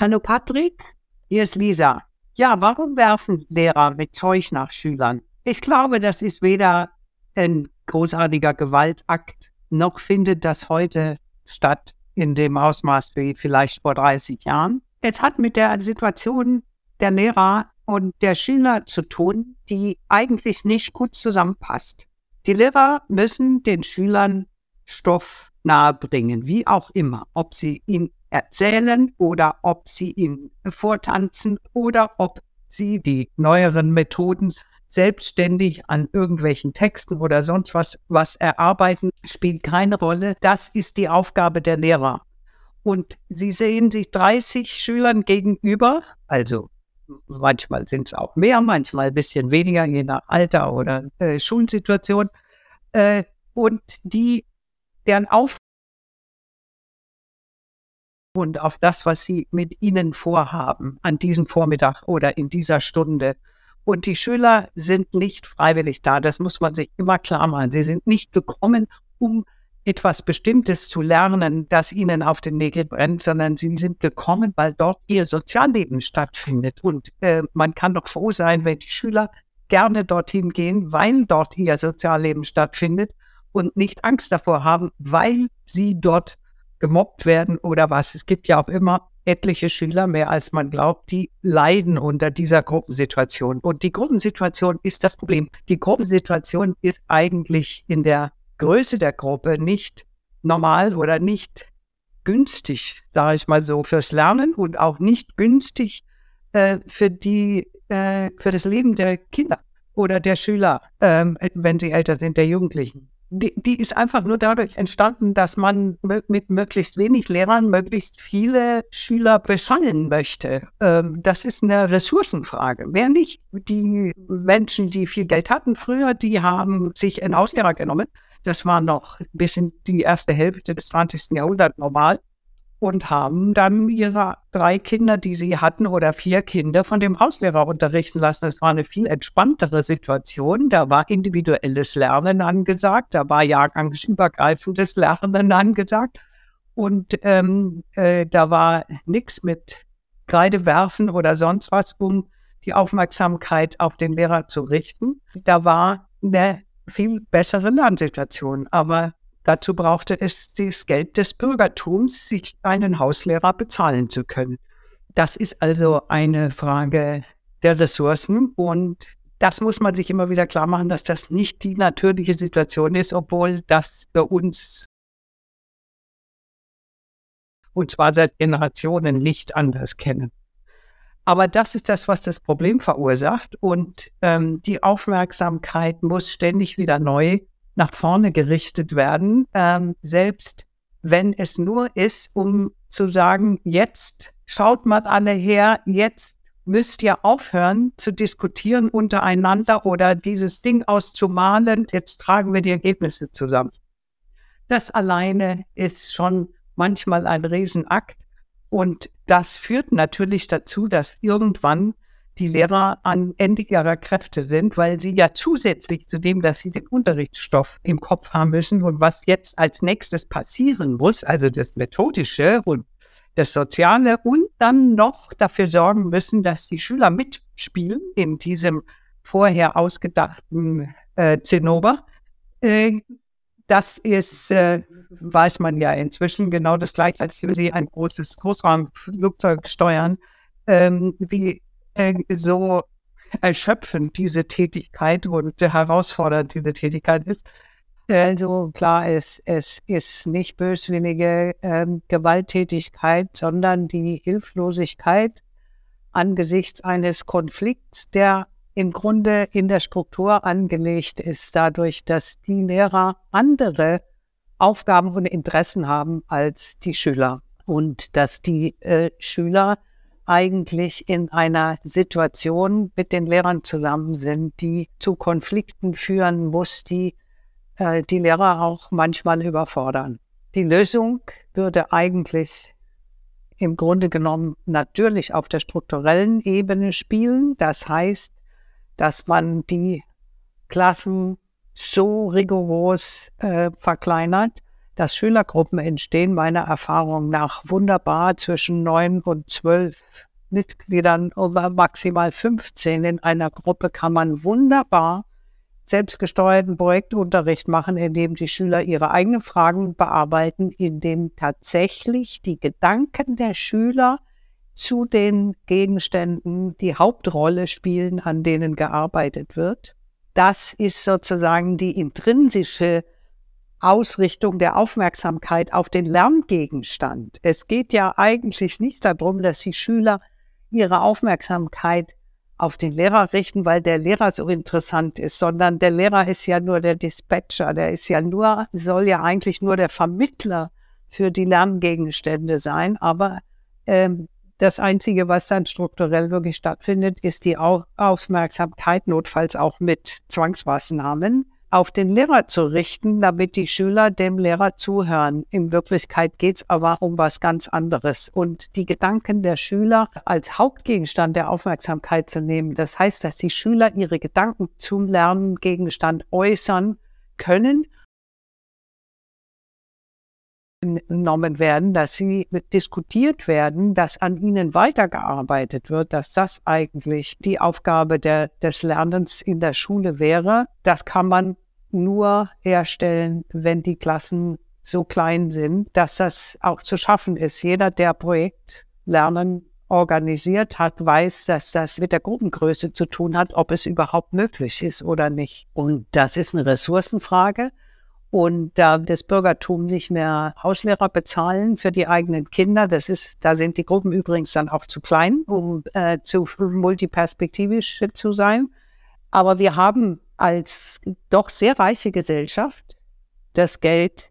Hallo Patrick, hier ist Lisa. Ja, warum werfen Lehrer mit Zeug nach Schülern? Ich glaube, das ist weder ein großartiger Gewaltakt, noch findet das heute statt in dem Ausmaß wie vielleicht vor 30 Jahren. Es hat mit der Situation der Lehrer und der Schüler zu tun, die eigentlich nicht gut zusammenpasst. Die Lehrer müssen den Schülern Stoff nahebringen, wie auch immer, ob sie ihn erzählen oder ob sie ihn vortanzen oder ob sie die neueren Methoden selbstständig an irgendwelchen Texten oder sonst was, was erarbeiten, spielt keine Rolle. Das ist die Aufgabe der Lehrer. Und sie sehen sich 30 Schülern gegenüber, also manchmal sind es auch mehr, manchmal ein bisschen weniger, je nach Alter oder äh, Schulsituation. Äh, und die, deren Aufgabe und auf das, was sie mit ihnen vorhaben an diesem Vormittag oder in dieser Stunde. Und die Schüler sind nicht freiwillig da. Das muss man sich immer klar machen. Sie sind nicht gekommen, um etwas Bestimmtes zu lernen, das ihnen auf den Nägel brennt, sondern sie sind gekommen, weil dort ihr Sozialleben stattfindet. Und äh, man kann doch froh sein, wenn die Schüler gerne dorthin gehen, weil dort ihr Sozialleben stattfindet und nicht Angst davor haben, weil sie dort gemobbt werden oder was. Es gibt ja auch immer etliche Schüler, mehr als man glaubt, die leiden unter dieser Gruppensituation. Und die Gruppensituation ist das Problem. Die Gruppensituation ist eigentlich in der Größe der Gruppe nicht normal oder nicht günstig, sage ich mal so, fürs Lernen und auch nicht günstig äh, für die äh, für das Leben der Kinder oder der Schüler, ähm, wenn sie älter sind, der Jugendlichen die, die ist einfach nur dadurch entstanden, dass man mit möglichst wenig Lehrern möglichst viele Schüler beschallen möchte. Ähm, das ist eine Ressourcenfrage. Wer nicht, die Menschen, die viel Geld hatten früher, die haben sich einen Auslehrer genommen. Das war noch bis in die erste Hälfte des 20. Jahrhunderts normal und haben dann ihre drei Kinder, die sie hatten, oder vier Kinder von dem Hauslehrer unterrichten lassen. Das war eine viel entspanntere Situation. Da war individuelles Lernen angesagt, da war jahrgangsübergreifendes Lernen angesagt. Und ähm, äh, da war nichts mit Kreide werfen oder sonst was, um die Aufmerksamkeit auf den Lehrer zu richten. Da war eine viel bessere Lernsituation. Aber Dazu brauchte es das Geld des Bürgertums, sich einen Hauslehrer bezahlen zu können. Das ist also eine Frage der Ressourcen und das muss man sich immer wieder klar machen, dass das nicht die natürliche Situation ist, obwohl das für uns und zwar seit Generationen nicht anders kennen. Aber das ist das, was das Problem verursacht und ähm, die Aufmerksamkeit muss ständig wieder neu nach vorne gerichtet werden, ähm, selbst wenn es nur ist, um zu sagen, jetzt schaut mal alle her, jetzt müsst ihr aufhören zu diskutieren untereinander oder dieses Ding auszumalen, jetzt tragen wir die Ergebnisse zusammen. Das alleine ist schon manchmal ein Riesenakt. Und das führt natürlich dazu, dass irgendwann die Lehrer am Ende ihrer Kräfte sind, weil sie ja zusätzlich zu dem, dass sie den Unterrichtsstoff im Kopf haben müssen und was jetzt als nächstes passieren muss, also das Methodische und das Soziale und dann noch dafür sorgen müssen, dass die Schüler mitspielen in diesem vorher ausgedachten äh, Zinnober. Äh, das ist, äh, weiß man ja inzwischen, genau das gleiche, als wenn Sie ein großes Großraumflugzeug steuern. Ähm, wie äh, so erschöpfend diese Tätigkeit und herausfordernd diese Tätigkeit ist. Also klar, es, es ist nicht böswillige ähm, Gewalttätigkeit, sondern die Hilflosigkeit angesichts eines Konflikts, der im Grunde in der Struktur angelegt ist, dadurch, dass die Lehrer andere Aufgaben und Interessen haben als die Schüler und dass die äh, Schüler eigentlich in einer Situation mit den Lehrern zusammen sind, die zu Konflikten führen muss, die äh, die Lehrer auch manchmal überfordern. Die Lösung würde eigentlich im Grunde genommen natürlich auf der strukturellen Ebene spielen. Das heißt, dass man die Klassen so rigoros äh, verkleinert, dass Schülergruppen entstehen, meiner Erfahrung nach wunderbar zwischen neun und zwölf Mitgliedern oder maximal 15 in einer Gruppe kann man wunderbar selbstgesteuerten Projektunterricht machen, in dem die Schüler ihre eigenen Fragen bearbeiten, in dem tatsächlich die Gedanken der Schüler zu den Gegenständen die Hauptrolle spielen, an denen gearbeitet wird. Das ist sozusagen die intrinsische Ausrichtung der Aufmerksamkeit auf den Lerngegenstand. Es geht ja eigentlich nicht darum, dass die Schüler ihre Aufmerksamkeit auf den Lehrer richten, weil der Lehrer so interessant ist, sondern der Lehrer ist ja nur der Dispatcher, der ist ja nur, soll ja eigentlich nur der Vermittler für die Lerngegenstände sein. Aber ähm, das Einzige, was dann strukturell wirklich stattfindet, ist die Aufmerksamkeit, notfalls auch mit Zwangsmaßnahmen, auf den Lehrer zu richten, damit die Schüler dem Lehrer zuhören. In Wirklichkeit geht es aber um was ganz anderes. Und die Gedanken der Schüler als Hauptgegenstand der Aufmerksamkeit zu nehmen, das heißt, dass die Schüler ihre Gedanken zum Lerngegenstand äußern können genommen werden, dass sie diskutiert werden, dass an ihnen weitergearbeitet wird, dass das eigentlich die Aufgabe der, des Lernens in der Schule wäre. Das kann man nur herstellen, wenn die Klassen so klein sind, dass das auch zu schaffen ist. Jeder, der Projektlernen organisiert hat, weiß, dass das mit der Gruppengröße zu tun hat, ob es überhaupt möglich ist oder nicht. Und das ist eine Ressourcenfrage. Und da das Bürgertum nicht mehr Hauslehrer bezahlen für die eigenen Kinder, das ist, da sind die Gruppen übrigens dann auch zu klein, um äh, zu multiperspektivisch zu sein. Aber wir haben als doch sehr reiche Gesellschaft das Geld,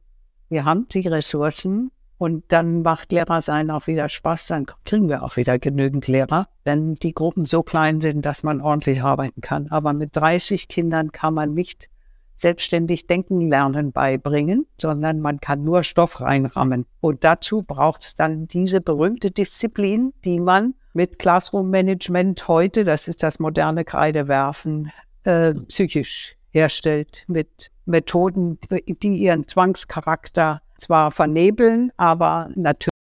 wir haben die Ressourcen und dann macht Lehrer sein auch wieder Spaß, dann kriegen wir auch wieder genügend Lehrer, wenn die Gruppen so klein sind, dass man ordentlich arbeiten kann. Aber mit 30 Kindern kann man nicht selbstständig denken lernen beibringen, sondern man kann nur Stoff reinrammen. Und dazu braucht es dann diese berühmte Disziplin, die man mit Classroom Management heute, das ist das moderne Kreidewerfen, äh, psychisch herstellt, mit Methoden, die ihren Zwangscharakter zwar vernebeln, aber natürlich